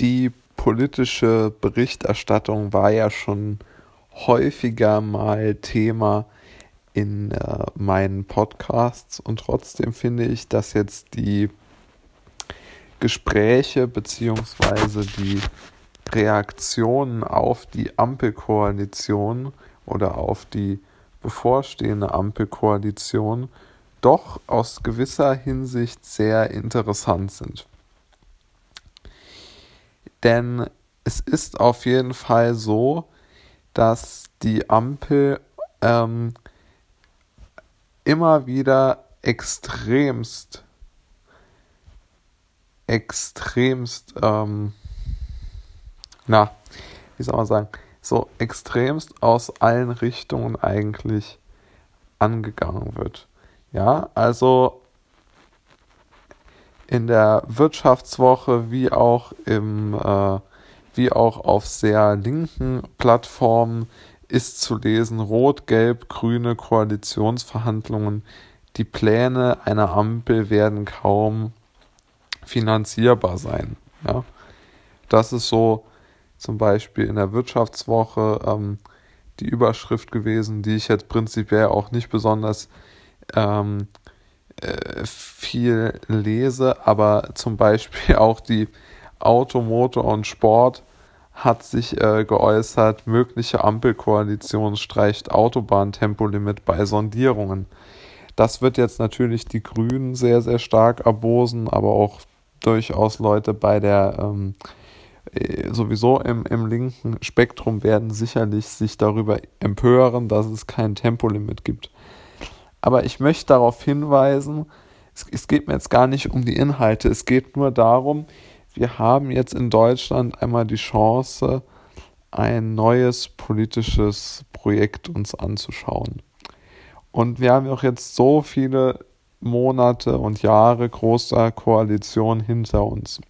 Die politische Berichterstattung war ja schon häufiger mal Thema in äh, meinen Podcasts und trotzdem finde ich, dass jetzt die Gespräche beziehungsweise die Reaktionen auf die Ampelkoalition oder auf die bevorstehende Ampelkoalition doch aus gewisser Hinsicht sehr interessant sind. Denn es ist auf jeden Fall so, dass die Ampel ähm, immer wieder extremst, extremst, ähm, na, wie soll man sagen, so extremst aus allen Richtungen eigentlich angegangen wird. Ja, also in der Wirtschaftswoche wie auch im äh, wie auch auf sehr linken Plattformen ist zu lesen rot-gelb-grüne Koalitionsverhandlungen. Die Pläne einer Ampel werden kaum finanzierbar sein. Ja? Das ist so zum Beispiel in der Wirtschaftswoche ähm, die Überschrift gewesen, die ich jetzt prinzipiell auch nicht besonders ähm, äh, viel lese, aber zum Beispiel auch die Auto, Motor und Sport hat sich äh, geäußert, mögliche Ampelkoalition streicht Autobahntempolimit bei Sondierungen. Das wird jetzt natürlich die Grünen sehr, sehr stark erbosen, aber auch durchaus Leute bei der ähm, äh, sowieso im, im linken Spektrum werden sicherlich sich darüber empören, dass es kein Tempolimit gibt. Aber ich möchte darauf hinweisen, es, es geht mir jetzt gar nicht um die Inhalte, es geht nur darum, wir haben jetzt in Deutschland einmal die Chance, ein neues politisches Projekt uns anzuschauen. Und wir haben auch jetzt so viele Monate und Jahre großer Koalition hinter uns,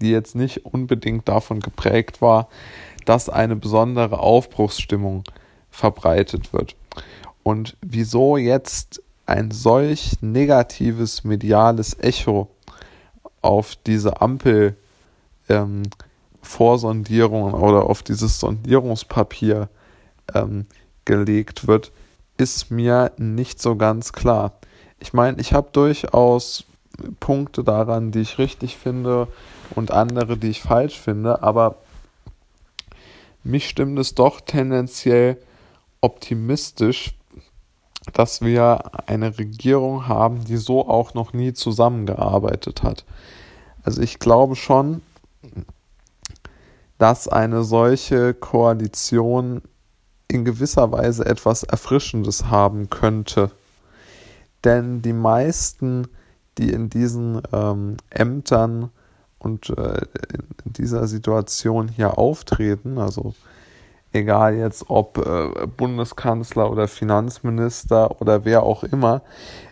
die jetzt nicht unbedingt davon geprägt war, dass eine besondere Aufbruchsstimmung verbreitet wird. Und wieso jetzt ein solch negatives mediales Echo auf diese Ampel ähm, Vorsondierungen oder auf dieses Sondierungspapier ähm, gelegt wird, ist mir nicht so ganz klar. Ich meine, ich habe durchaus Punkte daran, die ich richtig finde und andere, die ich falsch finde, aber mich stimmt es doch tendenziell optimistisch, dass wir eine Regierung haben, die so auch noch nie zusammengearbeitet hat. Also ich glaube schon, dass eine solche Koalition in gewisser Weise etwas Erfrischendes haben könnte. Denn die meisten, die in diesen ähm, Ämtern und äh, in dieser Situation hier auftreten, also egal jetzt ob äh, Bundeskanzler oder Finanzminister oder wer auch immer,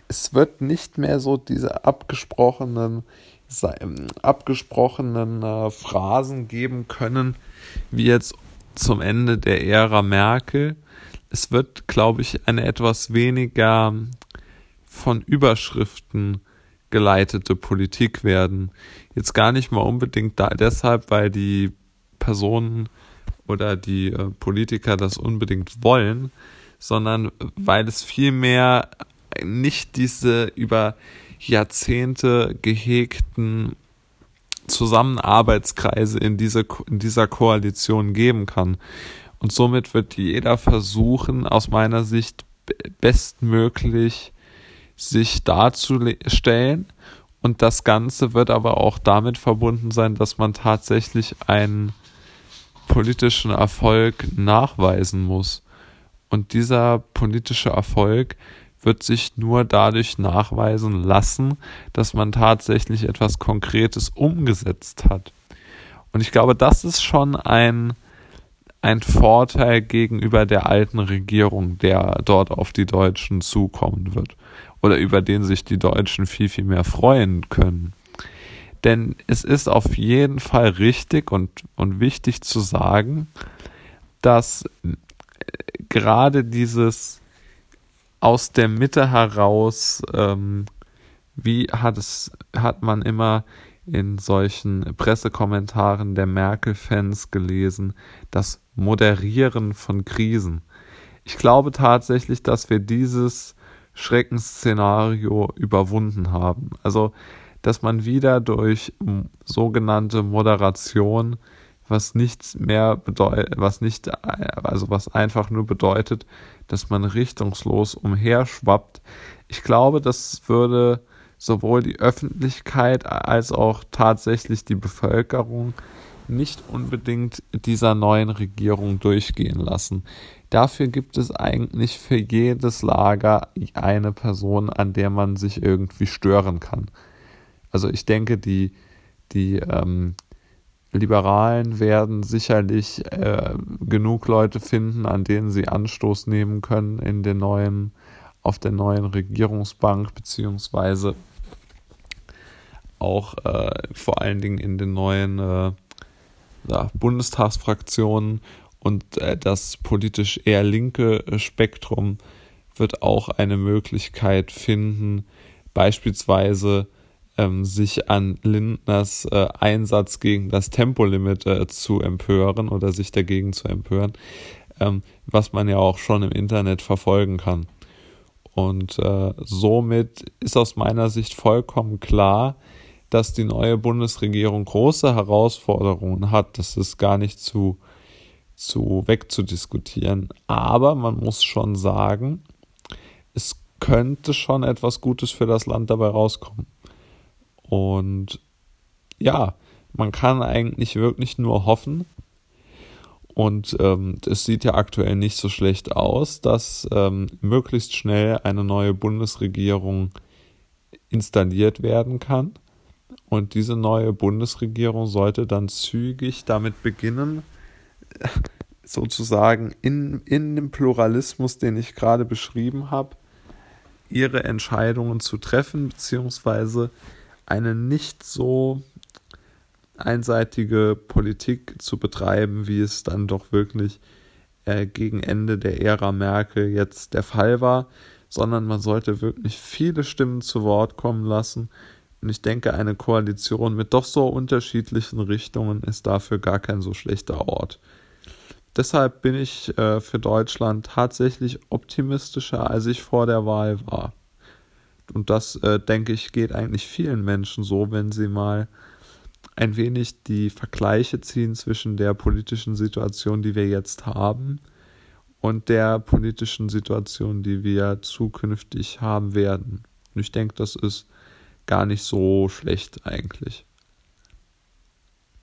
es wird nicht mehr so diese abgesprochenen ähm, abgesprochenen äh, Phrasen geben können, wie jetzt zum Ende der Ära Merkel. Es wird, glaube ich, eine etwas weniger von Überschriften geleitete Politik werden. Jetzt gar nicht mal unbedingt da, deshalb, weil die Personen oder die äh, Politiker das unbedingt wollen, sondern weil es vielmehr nicht diese über Jahrzehnte gehegten Zusammenarbeitskreise in, diese, in dieser Koalition geben kann. Und somit wird jeder versuchen, aus meiner Sicht bestmöglich sich darzustellen. Und das Ganze wird aber auch damit verbunden sein, dass man tatsächlich einen politischen Erfolg nachweisen muss. Und dieser politische Erfolg wird sich nur dadurch nachweisen lassen, dass man tatsächlich etwas Konkretes umgesetzt hat. Und ich glaube, das ist schon ein, ein Vorteil gegenüber der alten Regierung, der dort auf die Deutschen zukommen wird. Oder über den sich die Deutschen viel, viel mehr freuen können. Denn es ist auf jeden Fall richtig und, und wichtig zu sagen, dass gerade dieses aus der Mitte heraus, ähm, wie hat es, hat man immer in solchen Pressekommentaren der Merkel-Fans gelesen, das Moderieren von Krisen. Ich glaube tatsächlich, dass wir dieses Schreckensszenario überwunden haben. Also, dass man wieder durch sogenannte Moderation, was nichts mehr bedeutet, was nicht, also was einfach nur bedeutet, dass man richtungslos umherschwappt. Ich glaube, das würde sowohl die Öffentlichkeit als auch tatsächlich die Bevölkerung nicht unbedingt dieser neuen Regierung durchgehen lassen. Dafür gibt es eigentlich für jedes Lager eine Person, an der man sich irgendwie stören kann. Also ich denke, die, die ähm, Liberalen werden sicherlich äh, genug Leute finden, an denen sie Anstoß nehmen können in den neuen, auf der neuen Regierungsbank, beziehungsweise auch äh, vor allen Dingen in den neuen äh, ja, Bundestagsfraktionen. Und äh, das politisch eher linke äh, Spektrum wird auch eine Möglichkeit finden, beispielsweise ähm, sich an Lindners äh, Einsatz gegen das Tempolimit äh, zu empören oder sich dagegen zu empören, ähm, was man ja auch schon im Internet verfolgen kann. Und äh, somit ist aus meiner Sicht vollkommen klar, dass die neue Bundesregierung große Herausforderungen hat. Das ist gar nicht zu, zu wegzudiskutieren. Aber man muss schon sagen, es könnte schon etwas Gutes für das Land dabei rauskommen. Und ja, man kann eigentlich wirklich nur hoffen. Und ähm, es sieht ja aktuell nicht so schlecht aus, dass ähm, möglichst schnell eine neue Bundesregierung installiert werden kann. Und diese neue Bundesregierung sollte dann zügig damit beginnen, sozusagen in, in dem Pluralismus, den ich gerade beschrieben habe, ihre Entscheidungen zu treffen, beziehungsweise eine nicht so einseitige Politik zu betreiben, wie es dann doch wirklich äh, gegen Ende der Ära Merkel jetzt der Fall war, sondern man sollte wirklich viele Stimmen zu Wort kommen lassen. Und ich denke, eine Koalition mit doch so unterschiedlichen Richtungen ist dafür gar kein so schlechter Ort. Deshalb bin ich äh, für Deutschland tatsächlich optimistischer, als ich vor der Wahl war. Und das, äh, denke ich, geht eigentlich vielen Menschen so, wenn sie mal ein wenig die Vergleiche ziehen zwischen der politischen Situation, die wir jetzt haben, und der politischen Situation, die wir zukünftig haben werden. Und ich denke, das ist gar nicht so schlecht eigentlich.